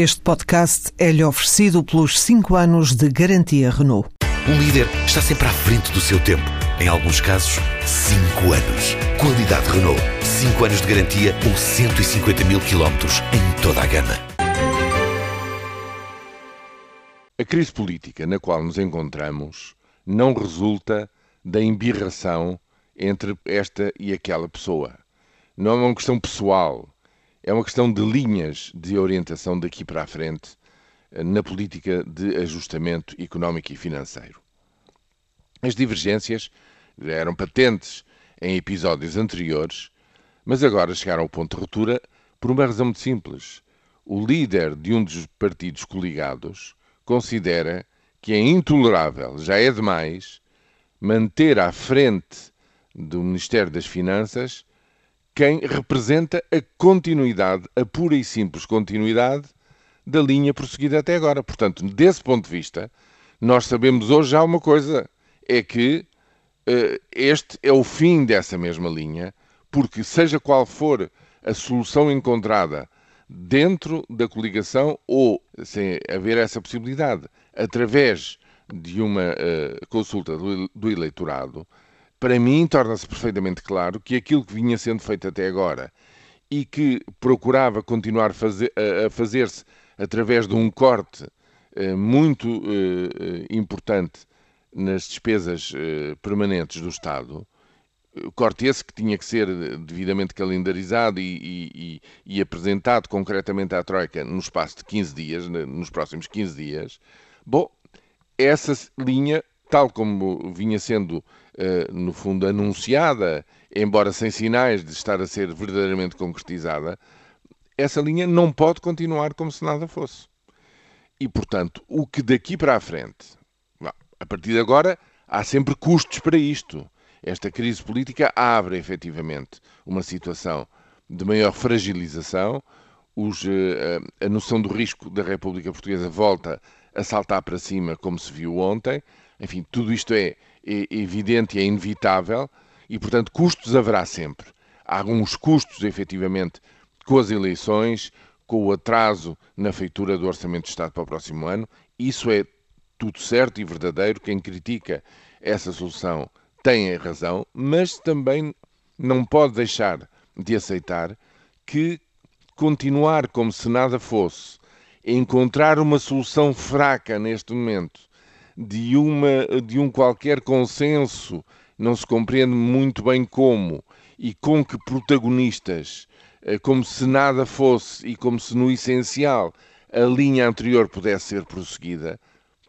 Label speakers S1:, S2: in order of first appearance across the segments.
S1: Este podcast é-lhe oferecido pelos 5 anos de garantia Renault.
S2: Um líder está sempre à frente do seu tempo. Em alguns casos, 5 anos. Qualidade Renault. 5 anos de garantia ou 150 mil quilómetros em toda a gama.
S3: A crise política na qual nos encontramos não resulta da embirração entre esta e aquela pessoa. Não é uma questão pessoal, é uma questão de linhas de orientação daqui para a frente eh, na política de ajustamento económico e financeiro. As divergências eram patentes em episódios anteriores, mas agora chegaram ao ponto de ruptura por uma razão muito simples. O líder de um dos partidos coligados considera que é intolerável, já é demais, manter à frente do Ministério das Finanças quem representa a continuidade, a pura e simples continuidade da linha prosseguida até agora. Portanto, desse ponto de vista, nós sabemos hoje já uma coisa: é que uh, este é o fim dessa mesma linha, porque, seja qual for a solução encontrada dentro da coligação ou sem haver essa possibilidade, através de uma uh, consulta do, do eleitorado, para mim torna-se perfeitamente claro que aquilo que vinha sendo feito até agora e que procurava continuar a fazer-se através de um corte eh, muito eh, importante nas despesas eh, permanentes do Estado, corte esse que tinha que ser devidamente calendarizado e, e, e, apresentado concretamente à Troika no espaço de 15 dias, nos próximos 15 dias, bom, essa linha, tal como vinha sendo eh, no fundo, anunciada, embora sem sinais de estar a ser verdadeiramente concretizada, essa linha não pode continuar como se nada fosse. E, portanto, o que daqui para a frente, a partir de agora, há sempre custos para isto. Esta crise política abre efetivamente uma situação de maior fragilização, os, eh, a noção do risco da República Portuguesa volta a saltar para cima, como se viu ontem. Enfim, tudo isto é é evidente e é inevitável e, portanto, custos haverá sempre. Há alguns custos, efetivamente, com as eleições, com o atraso na feitura do Orçamento de Estado para o próximo ano. Isso é tudo certo e verdadeiro. Quem critica essa solução tem razão, mas também não pode deixar de aceitar que continuar como se nada fosse, encontrar uma solução fraca neste momento de, uma, de um qualquer consenso, não se compreende muito bem como e com que protagonistas, eh, como se nada fosse e como se no essencial a linha anterior pudesse ser prosseguida,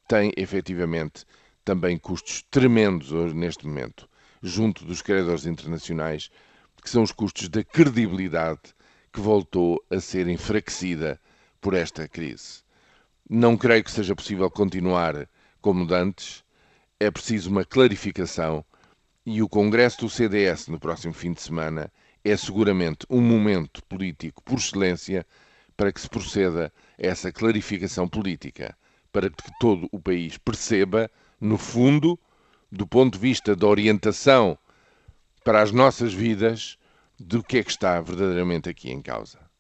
S3: tem efetivamente também custos tremendos neste momento, junto dos credores internacionais, que são os custos da credibilidade que voltou a ser enfraquecida por esta crise. Não creio que seja possível continuar como dantes, é preciso uma clarificação e o Congresso do CDS no próximo fim de semana é seguramente um momento político por excelência para que se proceda a essa clarificação política, para que todo o país perceba, no fundo, do ponto de vista da orientação para as nossas vidas, do que é que está verdadeiramente aqui em causa.